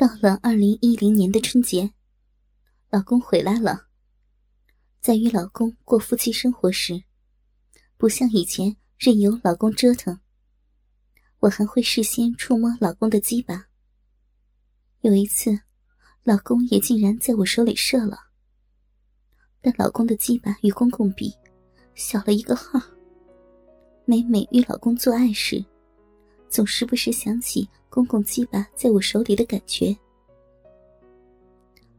到了二零一零年的春节，老公回来了。在与老公过夫妻生活时，不像以前任由老公折腾，我还会事先触摸老公的鸡巴。有一次，老公也竟然在我手里射了，但老公的鸡巴与公公比，小了一个号。每每与老公做爱时，总时不时想起公公鸡巴在我手里的感觉。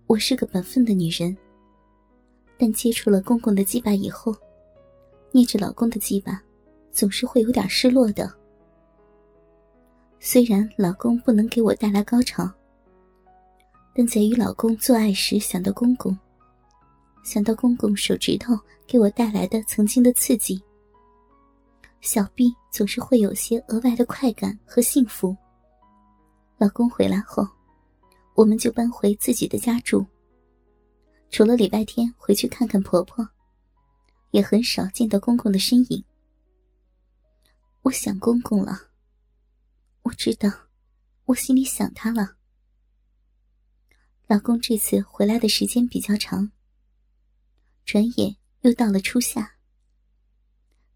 我是个本分的女人，但接触了公公的鸡巴以后，捏着老公的鸡巴，总是会有点失落的。虽然老公不能给我带来高潮，但在与老公做爱时想到公公，想到公公手指头给我带来的曾经的刺激。小臂总是会有些额外的快感和幸福。老公回来后，我们就搬回自己的家住。除了礼拜天回去看看婆婆，也很少见到公公的身影。我想公公了，我知道，我心里想他了。老公这次回来的时间比较长，转眼又到了初夏。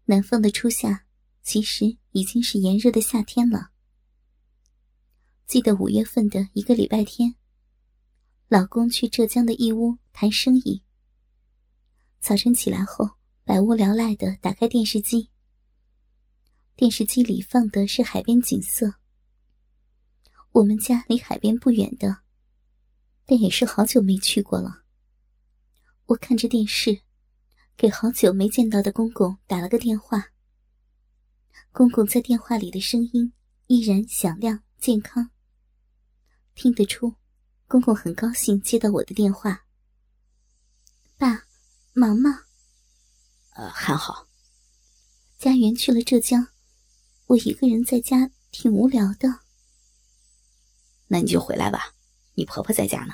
南方的初夏，其实已经是炎热的夏天了。记得五月份的一个礼拜天，老公去浙江的义乌谈生意。早晨起来后，百无聊赖的打开电视机。电视机里放的是海边景色。我们家离海边不远的，但也是好久没去过了。我看着电视。给好久没见到的公公打了个电话。公公在电话里的声音依然响亮健康，听得出，公公很高兴接到我的电话。爸，忙吗？呃，还好。家园去了浙江，我一个人在家挺无聊的。那你就回来吧，你婆婆在家呢。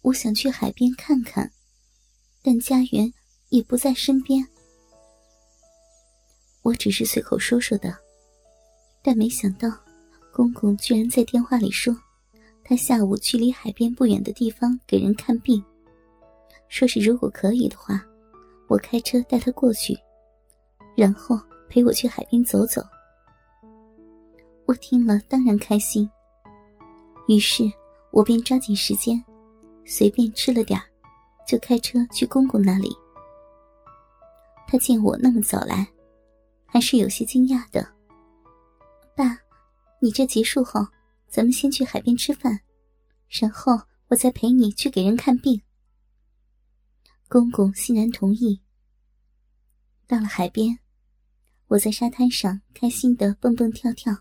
我想去海边看看。但家园也不在身边，我只是随口说说的，但没想到公公居然在电话里说，他下午去离海边不远的地方给人看病，说是如果可以的话，我开车带他过去，然后陪我去海边走走。我听了当然开心，于是我便抓紧时间，随便吃了点儿。就开车去公公那里。他见我那么早来，还是有些惊讶的。爸，你这结束后，咱们先去海边吃饭，然后我再陪你去给人看病。公公欣然同意。到了海边，我在沙滩上开心的蹦蹦跳跳。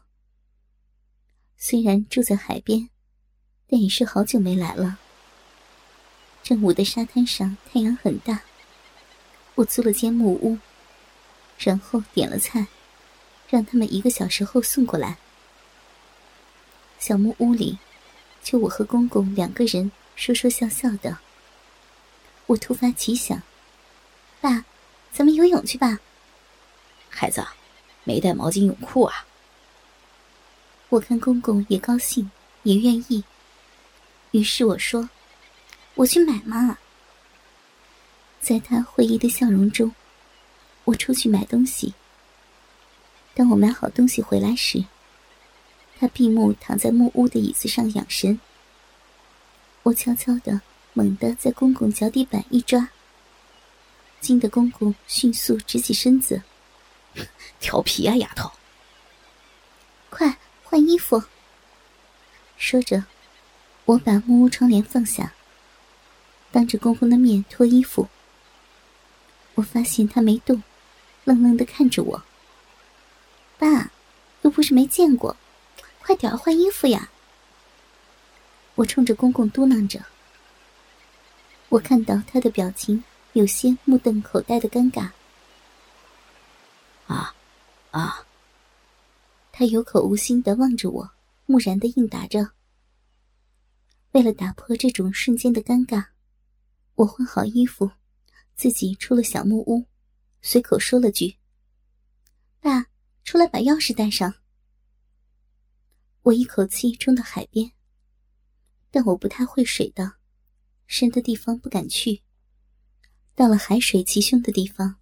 虽然住在海边，但也是好久没来了。正午的沙滩上，太阳很大。我租了间木屋，然后点了菜，让他们一个小时后送过来。小木屋里，就我和公公两个人说说笑笑的。我突发奇想：“爸，咱们游泳去吧。”孩子，没带毛巾泳裤啊？我看公公也高兴，也愿意。于是我说。我去买嘛。在他会意的笑容中，我出去买东西。当我买好东西回来时，他闭目躺在木屋的椅子上养神。我悄悄的、猛地在公公脚底板一抓，惊得公公迅速直起身子。调皮啊，丫头！快换衣服。说着，我把木屋窗帘放下。当着公公的面脱衣服，我发现他没动，愣愣的看着我。爸，又不是没见过，快点换衣服呀！我冲着公公嘟囔着。我看到他的表情有些目瞪口呆的尴尬。啊，啊！他有口无心的望着我，木然的应答着。为了打破这种瞬间的尴尬。我换好衣服，自己出了小木屋，随口说了句：“爸，出来把钥匙带上。”我一口气冲到海边，但我不太会水的，深的地方不敢去。到了海水齐胸的地方，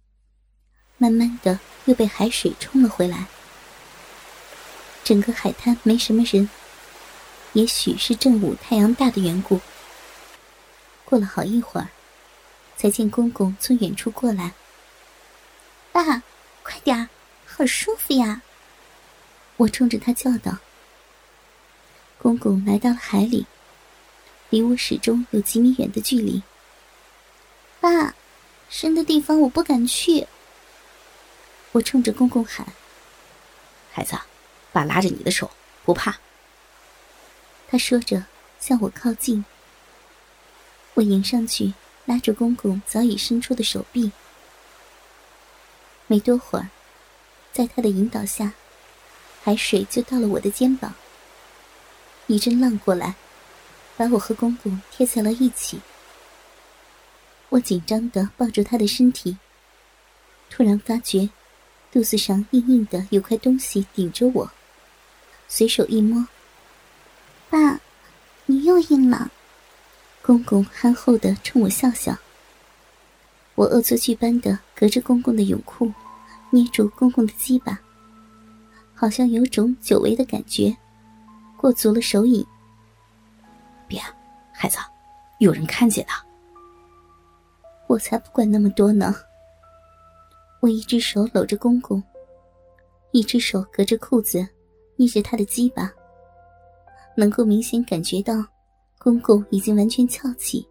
慢慢的又被海水冲了回来。整个海滩没什么人，也许是正午太阳大的缘故。过了好一会儿，才见公公从远处过来。爸，快点儿，好舒服呀！我冲着他叫道。公公来到了海里，离我始终有几米远的距离。爸，深的地方我不敢去。我冲着公公喊：“孩子，爸拉着你的手，不怕。”他说着向我靠近。我迎上去，拉住公公早已伸出的手臂。没多会儿，在他的引导下，海水就到了我的肩膀。一阵浪过来，把我和公公贴在了一起。我紧张的抱住他的身体，突然发觉肚子上硬硬的有块东西顶着我，随手一摸，爸，你又硬了。公公憨厚的冲我笑笑。我恶作剧般的隔着公公的泳裤，捏住公公的鸡巴，好像有种久违的感觉。过足了手瘾。别，孩子，有人看见了。我才不管那么多呢。我一只手搂着公公，一只手隔着裤子捏着他的鸡巴，能够明显感觉到公公已经完全翘起，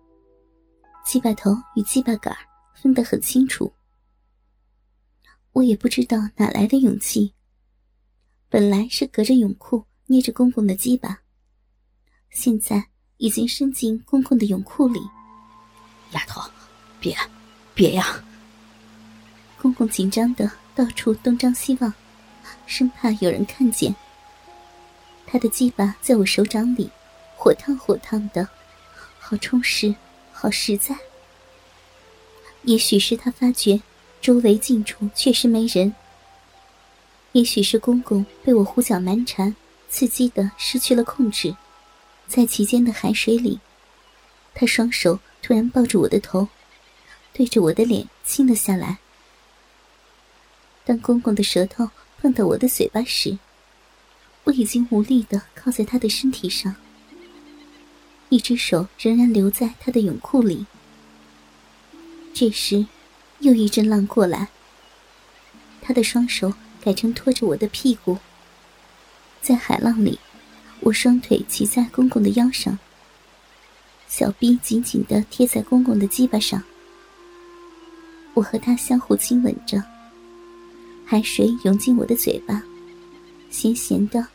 鸡巴头与鸡巴杆分得很清楚。我也不知道哪来的勇气，本来是隔着泳裤。捏着公公的鸡巴，现在已经伸进公公的泳裤里。丫头，别，别呀！公公紧张的到处东张西望，生怕有人看见。他的鸡巴在我手掌里，火烫火烫的，好充实，好实在。也许是他发觉周围近处确实没人，也许是公公被我胡搅蛮缠。刺激的失去了控制，在其间的海水里，他双手突然抱住我的头，对着我的脸亲了下来。当公公的舌头碰到我的嘴巴时，我已经无力的靠在他的身体上，一只手仍然留在他的泳裤里。这时，又一阵浪过来，他的双手改成拖着我的屁股。在海浪里，我双腿骑在公公的腰上，小臂紧紧的贴在公公的鸡巴上。我和他相互亲吻着，海水涌进我的嘴巴，咸咸的，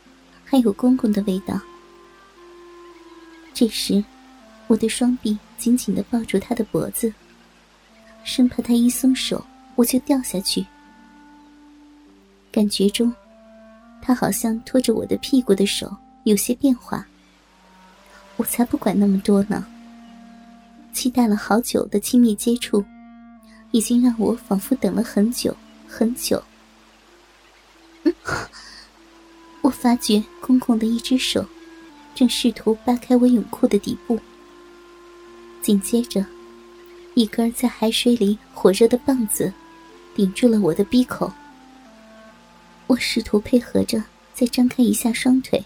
还有公公的味道。这时，我的双臂紧紧的抱住他的脖子，生怕他一松手我就掉下去。感觉中。他好像拖着我的屁股的手有些变化，我才不管那么多呢。期待了好久的亲密接触，已经让我仿佛等了很久很久。我发觉公公的一只手正试图扒开我泳裤的底部，紧接着，一根在海水里火热的棒子顶住了我的鼻口。我试图配合着，再张开一下双腿。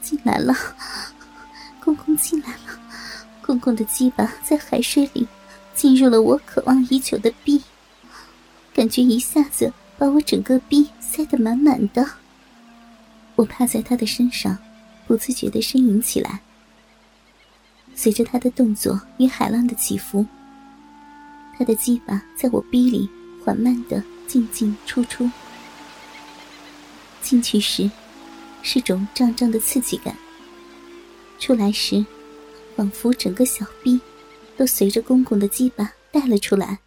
进来了，公公进来了，公公的鸡巴在海水里进入了我渴望已久的逼，感觉一下子把我整个逼塞得满满的。我趴在他的身上，不自觉的呻吟起来。随着他的动作与海浪的起伏，他的鸡巴在我逼里缓慢的。进进出出，进去时是种胀胀的刺激感；出来时，仿佛整个小臂都随着公公的鸡巴带了出来。